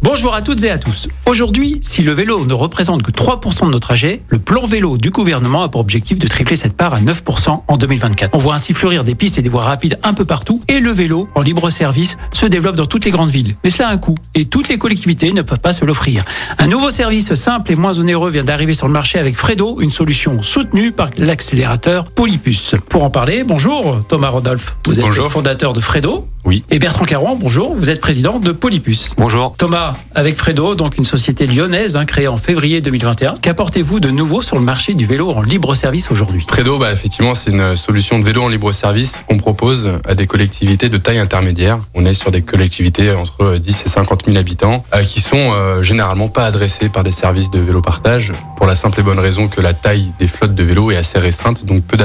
Bonjour à toutes et à tous. Aujourd'hui, si le vélo ne représente que 3% de nos trajets, le plan vélo du gouvernement a pour objectif de tripler cette part à 9% en 2024. On voit ainsi fleurir des pistes et des voies rapides un peu partout et le vélo en libre service se développe dans toutes les grandes villes. Mais cela a un coût et toutes les collectivités ne peuvent pas se l'offrir. Un nouveau service simple et moins onéreux vient d'arriver sur le marché avec Fredo, une solution soutenue par l'accélérateur Polypus. Pour en parler, bonjour Thomas Rodolphe. Vous êtes Bonjour. fondateur de Fredo. Oui. Et Bertrand Caron, bonjour. Vous êtes président de Polypus. Bonjour. Thomas, avec Fredo, donc une société lyonnaise hein, créée en février 2021, qu'apportez-vous de nouveau sur le marché du vélo en libre service aujourd'hui? Fredo, bah, effectivement, c'est une solution de vélo en libre service qu'on propose à des collectivités de taille intermédiaire. On est sur des collectivités entre 10 et 50 000 habitants euh, qui sont euh, généralement pas adressées par des services de vélo partage pour la simple et bonne raison que la taille des flottes de vélos est assez restreinte, donc peu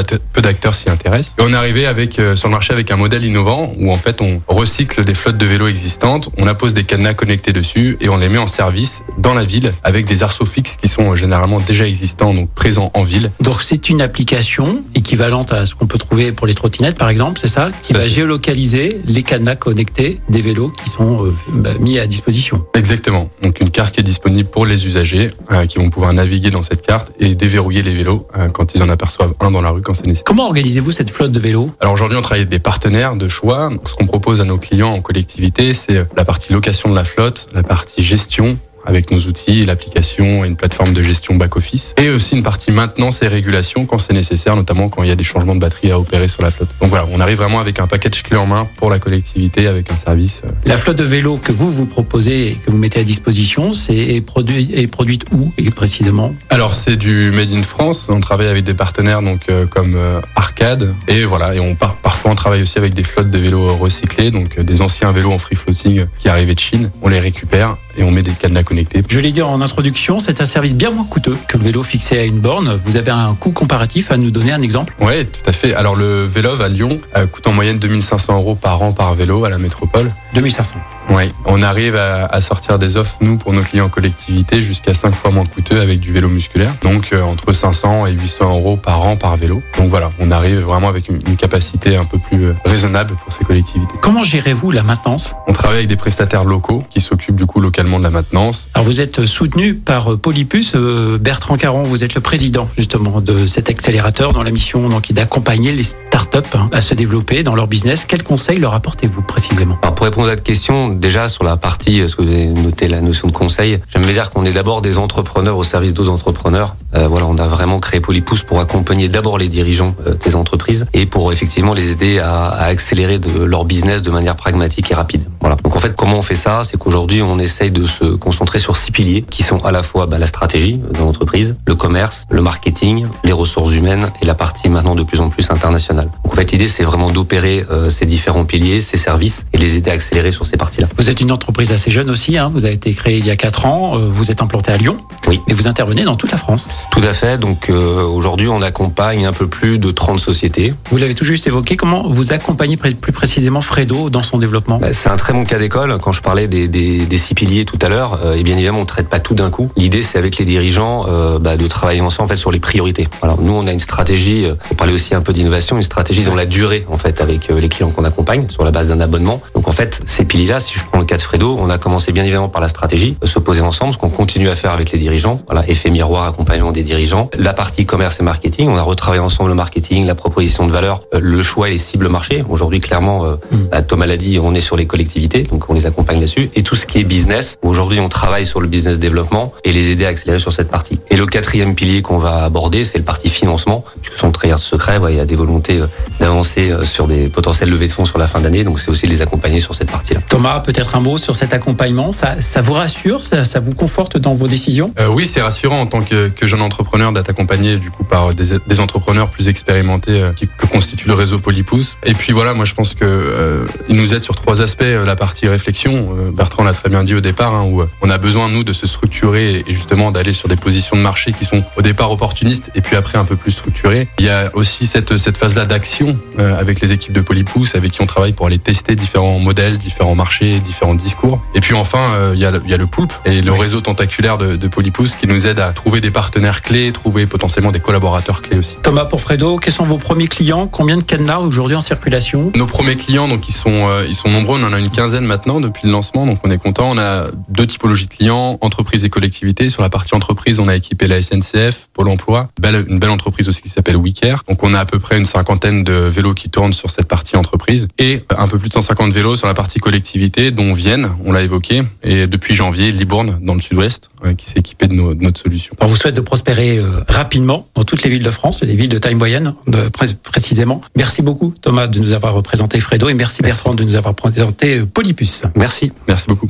d'acteurs s'y intéressent. Et on est arrivé avec, euh, sur le marché avec un modèle innovant où en fait on recycle des flottes de vélos existantes, on appose des cadenas connectés dessus et on les met en service dans la ville avec des arceaux fixes qui sont euh, généralement déjà existants, donc présents en ville. Donc c'est une application équivalente à ce qu'on peut trouver pour les trottinettes par exemple, c'est ça Qui Tout va fait. géolocaliser les cadenas connectés des vélos qui sont euh, bah, mis à disposition. Exactement. Donc une carte qui est disponible pour les usagers euh, qui vont pouvoir naviguer dans cette carte et déverrouiller les vélos euh, quand ils en aperçoivent un dans la rue quand c'est nécessaire. Comment organisez-vous cette flotte de vélos? Alors aujourd'hui on travaille avec des partenaires de choix. Ce qu'on propose à nos clients en collectivité c'est la partie location de la flotte, la partie gestion avec nos outils, l'application et une plateforme de gestion back-office. Et aussi une partie maintenance et régulation quand c'est nécessaire, notamment quand il y a des changements de batterie à opérer sur la flotte. Donc voilà, on arrive vraiment avec un package clé en main pour la collectivité avec un service euh, La flotte de vélos que vous vous proposez et que vous mettez à disposition, c'est est produit, est produite où et précisément? Alors c'est du made in France. On travaille avec des partenaires donc euh, comme euh, Arcade et voilà et on par- parfois on travaille aussi avec des flottes de vélos recyclés donc euh, des anciens vélos en free floating qui arrivaient de Chine. On les récupère et on met des cadenas connectés. Je l'ai dit en introduction, c'est un service bien moins coûteux que le vélo fixé à une borne. Vous avez un coût comparatif à nous donner un exemple? Ouais, tout à fait. Alors le vélo à Lyon euh, coûte en moyenne 2500 euros par an par vélo à la métropole. 2500. Ouais, on arrive à, à sortir des offres nous pour nos clients en collectivité jusqu'à 5 fois moins coûteux avec du vélo musculaire. Donc euh, entre 500 et 800 euros par an par vélo. Donc voilà, on arrive vraiment avec une, une capacité un peu plus euh, raisonnable pour ces collectivités. Comment gérez-vous la maintenance? On travaille avec des prestataires locaux qui s'occupent du coup localement de la maintenance. Alors vous êtes soutenu par euh, Polypus. Euh, Bertrand Caron, vous êtes le président justement de cet accélérateur dont la mission donc, est d'accompagner les startups hein, à se développer dans leur business. Quels conseils leur apportez-vous précisément? Alors pour répondre à votre question, déjà sur la partie, euh, ce que vous avez noté la notion de conseil, j'aime bien dire qu'on est d'abord des entrepreneurs au service d'autres entrepreneurs. Euh, voilà, on a vraiment créé Polypousse pour accompagner d'abord les dirigeants euh, des entreprises et pour effectivement les aider à, accélérer de leur business de manière pragmatique et rapide. Voilà. Donc en fait, comment on fait ça? C'est qu'aujourd'hui, on essaye de se concentrer sur six piliers qui sont à la fois bah, la stratégie de l'entreprise, le commerce, le marketing, les ressources humaines et la partie maintenant de plus en plus internationale. Donc en fait, l'idée c'est vraiment d'opérer euh, ces différents piliers, ces services et les aider à accélérer sur ces parties-là. Vous êtes une entreprise assez jeune aussi. hein. Vous avez été créé il y a 4 ans. Euh, Vous êtes implanté à Lyon. Oui. Et vous intervenez dans toute la France. Tout à fait. Donc euh, aujourd'hui, on accompagne un peu plus de 30 sociétés. Vous l'avez tout juste évoqué. Comment vous accompagnez plus précisément Fredo dans son développement? Bah, C'est un très bon cas d'école. Quand je parlais des, des, des six piliers tout à l'heure, euh, et bien évidemment, on ne traite pas tout d'un coup. L'idée, c'est avec les dirigeants euh, bah, de travailler ensemble en fait sur les priorités. Alors nous, on a une stratégie. On parlait aussi un peu d'innovation, une stratégie dans la durée en fait avec les clients qu'on accompagne sur la base d'un abonnement. Donc en fait, ces piliers-là, si je prends le cas de Fredo, on a commencé bien évidemment par la stratégie, euh, se poser ensemble, ce qu'on continue à faire avec les dirigeants. Voilà, effet miroir, accompagnement des dirigeants. La partie commerce et marketing, on a retravaillé ensemble le marketing, la proposition de valeur, euh, le choix et les cibles marché. Aujourd'hui, clairement, euh, Mm. bah, Thomas l'a dit, on est sur les collectivités, donc on les accompagne là-dessus. Et tout ce qui est business, aujourd'hui, on travaille sur le business développement et les aider à accélérer sur cette partie. Et le quatrième pilier qu'on va aborder, c'est le parti financement, puisque sans trahir de secret, il y a des volontés d'avancer sur des potentiels levées de fonds sur la fin d'année, donc c'est aussi de les accompagner sur cette partie-là. Thomas, peut-être un mot sur cet accompagnement. Ça, ça vous rassure ça, vous conforte dans vos décisions? Euh, oui, c'est rassurant en tant que, jeune entrepreneur d'être accompagné du coup par des, entrepreneurs plus expérimentés euh, qui, que constitue le réseau Polypousse. Et puis voilà, moi je pense que euh, nous aide sur trois aspects. La partie réflexion, Bertrand l'a très bien dit au départ. hein, où on a besoin, nous, de se structurer et justement d'aller sur des positions de marché qui sont au départ opportunistes et puis après un peu plus structurées. Il y a aussi cette, cette phase-là d'action avec les équipes de Polypousse, avec qui on travaille pour aller tester différents modèles, différents marchés, différents discours. Et puis enfin, euh, il, y a le, il y a le poulpe et le réseau tentaculaire de, de Polypousse qui nous aide à trouver des partenaires clés, trouver potentiellement des collaborateurs clés aussi. Thomas pour Fredo, quels sont vos premiers clients? Combien de cadenas aujourd'hui en circulation? Nos premiers clients, donc ils sont, euh, ils sont nombreux. On en a une quinzaine maintenant depuis le lancement, donc on est content. On a deux typologies de clients, entreprises et collectivités. Sur la partie entreprise, on a équipé la SNCF, Pôle Emploi, belle, une belle entreprise aussi qui s'appelle WeCare. Donc on a à peu près une cinquantaine de vélos qui tournent sur cette partie entreprise et un peu plus de 150 vélos sur la partie collectivité, dont Vienne, on l'a évoqué, et depuis janvier Libourne dans le sud-ouest, euh, qui s'est équipé de, nos- de notre solution. On vous souhaite de prospérer euh, rapidement dans toutes les villes de France et les villes de taille moyenne de- pré- précisément. Merci beaucoup Thomas de nous avoir représenté Fredo et merci, Bertrand de nous avoir présenté euh, Polypus. Merci. Merci beaucoup.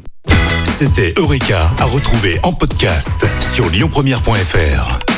C'était Eureka à retrouver en podcast sur lyonpremière.fr.